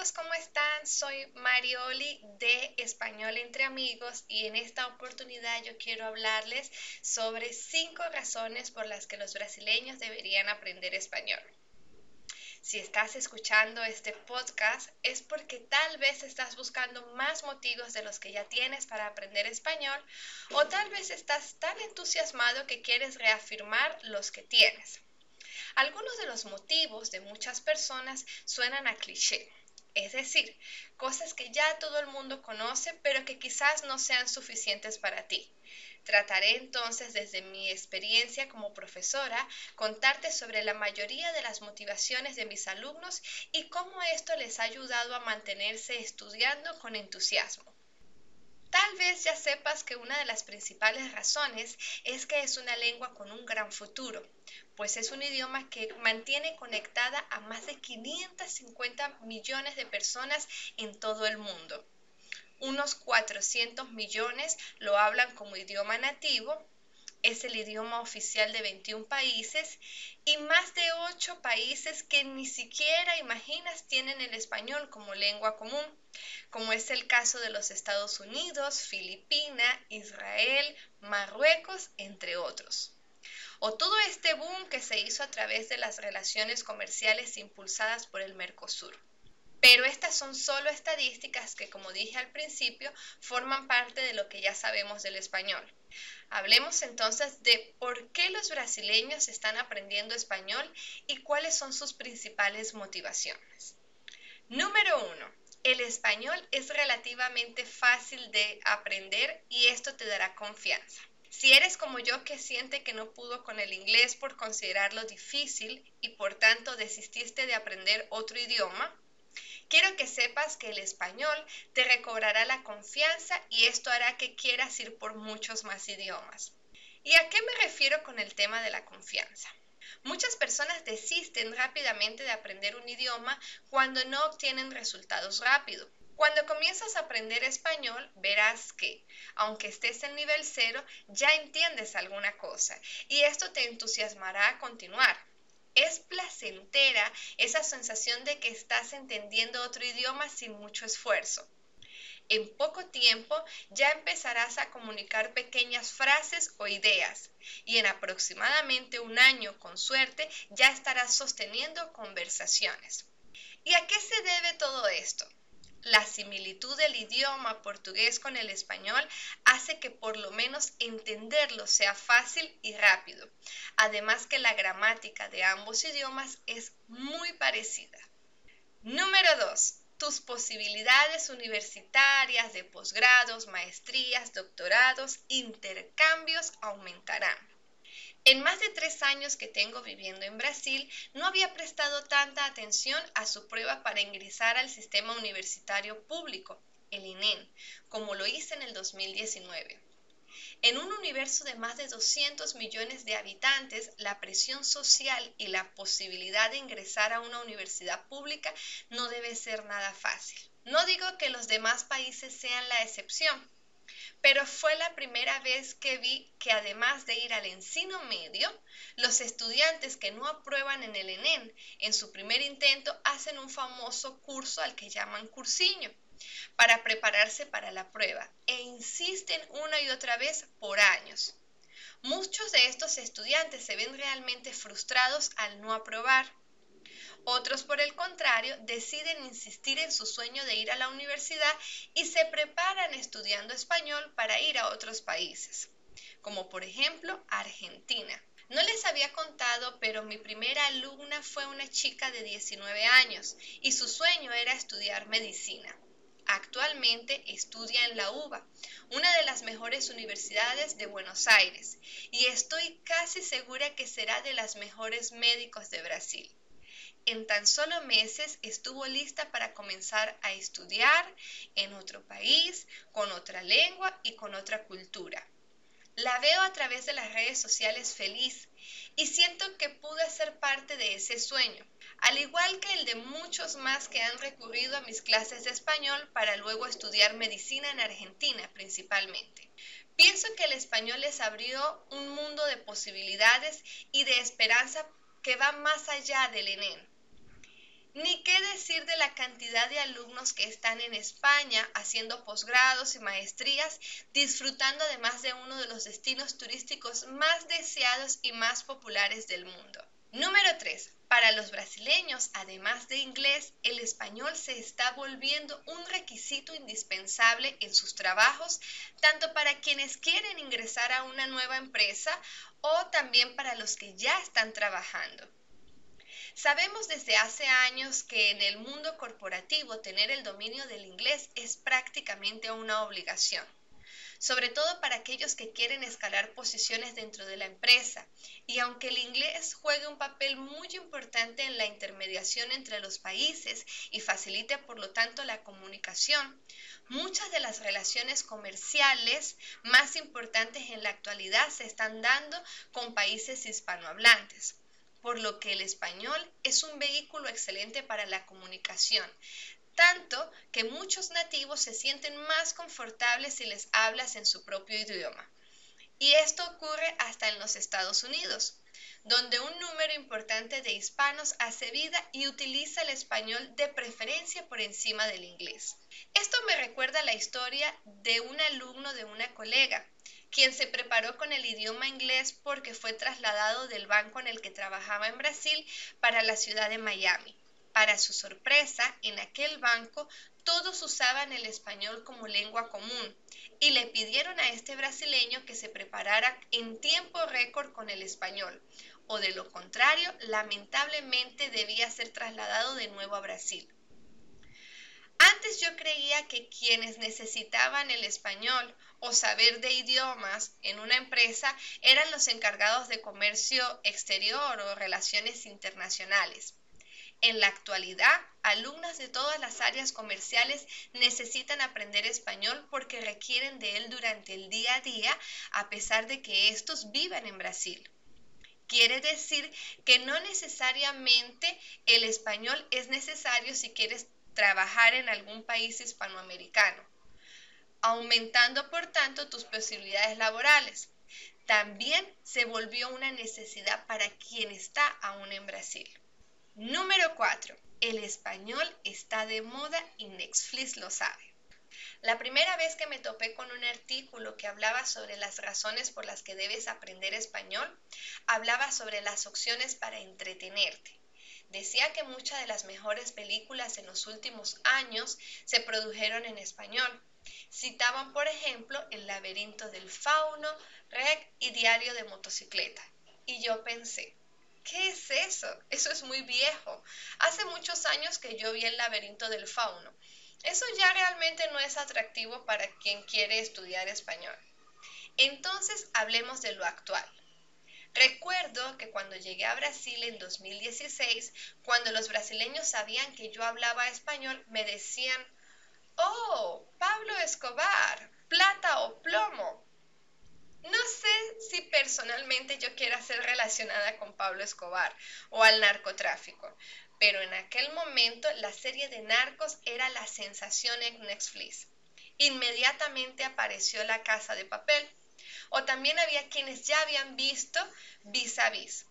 amigos, ¿cómo están? Soy Marioli de Español entre Amigos y en esta oportunidad yo quiero hablarles sobre cinco razones por las que los brasileños deberían aprender español. Si estás escuchando este podcast es porque tal vez estás buscando más motivos de los que ya tienes para aprender español o tal vez estás tan entusiasmado que quieres reafirmar los que tienes. Algunos de los motivos de muchas personas suenan a cliché, es decir, cosas que ya todo el mundo conoce, pero que quizás no sean suficientes para ti. Trataré entonces desde mi experiencia como profesora contarte sobre la mayoría de las motivaciones de mis alumnos y cómo esto les ha ayudado a mantenerse estudiando con entusiasmo. Tal vez ya sepas que una de las principales razones es que es una lengua con un gran futuro, pues es un idioma que mantiene conectada a más de 550 millones de personas en todo el mundo. Unos 400 millones lo hablan como idioma nativo es el idioma oficial de 21 países y más de 8 países que ni siquiera imaginas tienen el español como lengua común, como es el caso de los Estados Unidos, Filipinas, Israel, Marruecos, entre otros. O todo este boom que se hizo a través de las relaciones comerciales impulsadas por el Mercosur. Pero estas son solo estadísticas que, como dije al principio, forman parte de lo que ya sabemos del español. Hablemos entonces de por qué los brasileños están aprendiendo español y cuáles son sus principales motivaciones. Número uno, el español es relativamente fácil de aprender y esto te dará confianza. Si eres como yo que siente que no pudo con el inglés por considerarlo difícil y por tanto desististe de aprender otro idioma, Quiero que sepas que el español te recobrará la confianza y esto hará que quieras ir por muchos más idiomas. ¿Y a qué me refiero con el tema de la confianza? Muchas personas desisten rápidamente de aprender un idioma cuando no obtienen resultados rápido. Cuando comienzas a aprender español, verás que, aunque estés en nivel cero, ya entiendes alguna cosa y esto te entusiasmará a continuar. Es placentera esa sensación de que estás entendiendo otro idioma sin mucho esfuerzo. En poco tiempo ya empezarás a comunicar pequeñas frases o ideas y en aproximadamente un año, con suerte, ya estarás sosteniendo conversaciones. ¿Y a qué se debe todo esto? La similitud del idioma portugués con el español hace que por lo menos entenderlo sea fácil y rápido. Además que la gramática de ambos idiomas es muy parecida. Número 2. Tus posibilidades universitarias de posgrados, maestrías, doctorados, intercambios aumentarán. En más de tres años que tengo viviendo en Brasil, no había prestado tanta atención a su prueba para ingresar al sistema universitario público, el INEN, como lo hice en el 2019. En un universo de más de 200 millones de habitantes, la presión social y la posibilidad de ingresar a una universidad pública no debe ser nada fácil. No digo que los demás países sean la excepción, pero fue la primera vez que vi que además de ir al encino medio, los estudiantes que no aprueban en el ENEN en su primer intento hacen un famoso curso al que llaman cursiño para prepararse para la prueba e insisten una y otra vez por años. Muchos de estos estudiantes se ven realmente frustrados al no aprobar otros, por el contrario, deciden insistir en su sueño de ir a la universidad y se preparan estudiando español para ir a otros países, como por ejemplo Argentina. No les había contado, pero mi primera alumna fue una chica de 19 años y su sueño era estudiar medicina. Actualmente estudia en la UBA, una de las mejores universidades de Buenos Aires, y estoy casi segura que será de las mejores médicos de Brasil. En tan solo meses estuvo lista para comenzar a estudiar en otro país, con otra lengua y con otra cultura. La veo a través de las redes sociales feliz y siento que pude ser parte de ese sueño, al igual que el de muchos más que han recurrido a mis clases de español para luego estudiar medicina en Argentina principalmente. Pienso que el español les abrió un mundo de posibilidades y de esperanza que va más allá del ENEN. Ni qué decir de la cantidad de alumnos que están en España haciendo posgrados y maestrías, disfrutando además de uno de los destinos turísticos más deseados y más populares del mundo. Número 3. Para los brasileños, además de inglés, el español se está volviendo un requisito indispensable en sus trabajos, tanto para quienes quieren ingresar a una nueva empresa o también para los que ya están trabajando. Sabemos desde hace años que en el mundo corporativo tener el dominio del inglés es prácticamente una obligación, sobre todo para aquellos que quieren escalar posiciones dentro de la empresa. Y aunque el inglés juegue un papel muy importante en la intermediación entre los países y facilite por lo tanto la comunicación, muchas de las relaciones comerciales más importantes en la actualidad se están dando con países hispanohablantes por lo que el español es un vehículo excelente para la comunicación, tanto que muchos nativos se sienten más confortables si les hablas en su propio idioma. Y esto ocurre hasta en los Estados Unidos, donde un número importante de hispanos hace vida y utiliza el español de preferencia por encima del inglés. Esto me recuerda la historia de un alumno de una colega, quien se preparó con el idioma inglés porque fue trasladado del banco en el que trabajaba en Brasil para la ciudad de Miami. Para su sorpresa, en aquel banco todos usaban el español como lengua común y le pidieron a este brasileño que se preparara en tiempo récord con el español, o de lo contrario, lamentablemente debía ser trasladado de nuevo a Brasil. Antes yo creía que quienes necesitaban el español o saber de idiomas en una empresa eran los encargados de comercio exterior o relaciones internacionales. En la actualidad, alumnas de todas las áreas comerciales necesitan aprender español porque requieren de él durante el día a día a pesar de que estos vivan en Brasil. Quiere decir que no necesariamente el español es necesario si quieres trabajar en algún país hispanoamericano, aumentando por tanto tus posibilidades laborales. También se volvió una necesidad para quien está aún en Brasil. Número 4. El español está de moda y Netflix lo sabe. La primera vez que me topé con un artículo que hablaba sobre las razones por las que debes aprender español, hablaba sobre las opciones para entretenerte. Decía que muchas de las mejores películas en los últimos años se produjeron en español. Citaban, por ejemplo, El laberinto del fauno, Rec y Diario de motocicleta. Y yo pensé, ¿qué es eso? Eso es muy viejo. Hace muchos años que yo vi El laberinto del fauno. Eso ya realmente no es atractivo para quien quiere estudiar español. Entonces hablemos de lo actual. Recuerdo que cuando llegué a Brasil en 2016, cuando los brasileños sabían que yo hablaba español, me decían, oh, Pablo Escobar, plata o plomo. No sé si personalmente yo quiera ser relacionada con Pablo Escobar o al narcotráfico, pero en aquel momento la serie de narcos era la sensación en Netflix. Inmediatamente apareció la casa de papel o también había quienes ya habían visto vis a vis.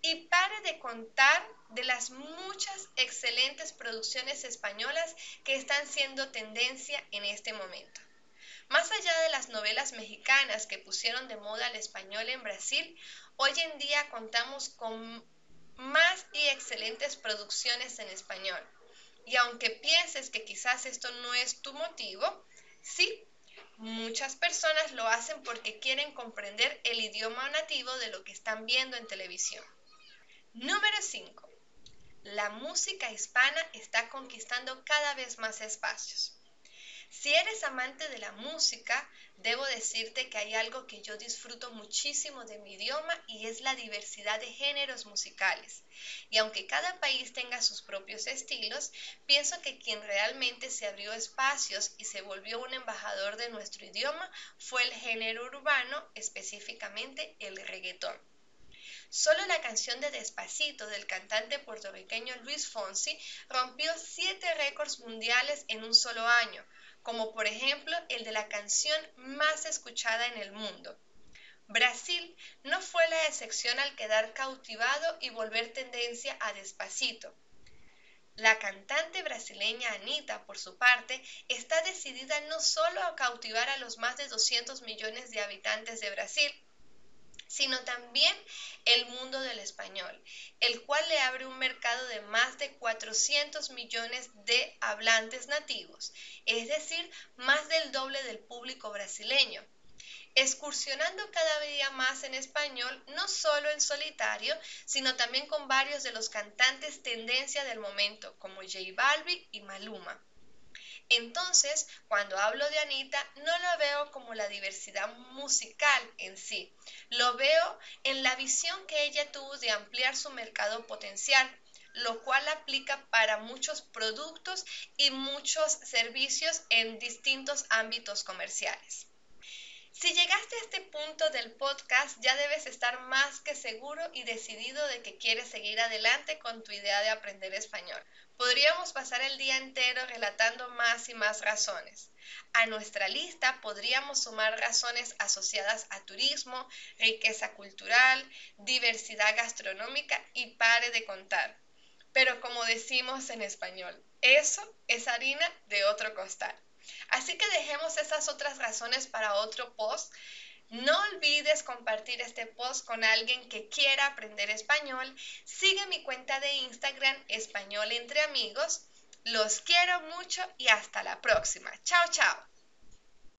Y pare de contar de las muchas excelentes producciones españolas que están siendo tendencia en este momento. Más allá de las novelas mexicanas que pusieron de moda el español en Brasil, hoy en día contamos con más y excelentes producciones en español. Y aunque pienses que quizás esto no es tu motivo, sí, Muchas personas lo hacen porque quieren comprender el idioma nativo de lo que están viendo en televisión. Número 5. La música hispana está conquistando cada vez más espacios. Si eres amante de la música, debo decirte que hay algo que yo disfruto muchísimo de mi idioma y es la diversidad de géneros musicales. Y aunque cada país tenga sus propios estilos, pienso que quien realmente se abrió espacios y se volvió un embajador de nuestro idioma fue el género urbano, específicamente el reggaetón. Solo la canción de Despacito del cantante puertorriqueño Luis Fonsi rompió siete récords mundiales en un solo año, como por ejemplo el de la canción más escuchada en el mundo. Brasil no fue la excepción al quedar cautivado y volver tendencia a despacito. La cantante brasileña Anita, por su parte, está decidida no solo a cautivar a los más de 200 millones de habitantes de Brasil, sino también el mundo del español, el cual le abre un mercado de más de 400 millones de hablantes nativos, es decir, más del doble del público brasileño excursionando cada día más en español, no solo en solitario, sino también con varios de los cantantes tendencia del momento, como J Balvin y Maluma. Entonces, cuando hablo de Anita, no lo veo como la diversidad musical en sí, lo veo en la visión que ella tuvo de ampliar su mercado potencial, lo cual aplica para muchos productos y muchos servicios en distintos ámbitos comerciales. Si llegaste a este punto del podcast, ya debes estar más que seguro y decidido de que quieres seguir adelante con tu idea de aprender español. Podríamos pasar el día entero relatando más y más razones. A nuestra lista podríamos sumar razones asociadas a turismo, riqueza cultural, diversidad gastronómica y pare de contar. Pero como decimos en español, eso es harina de otro costal. Así que dejemos esas otras razones para otro post. No olvides compartir este post con alguien que quiera aprender español. Sigue mi cuenta de Instagram Español entre amigos. Los quiero mucho y hasta la próxima. Chao, chao.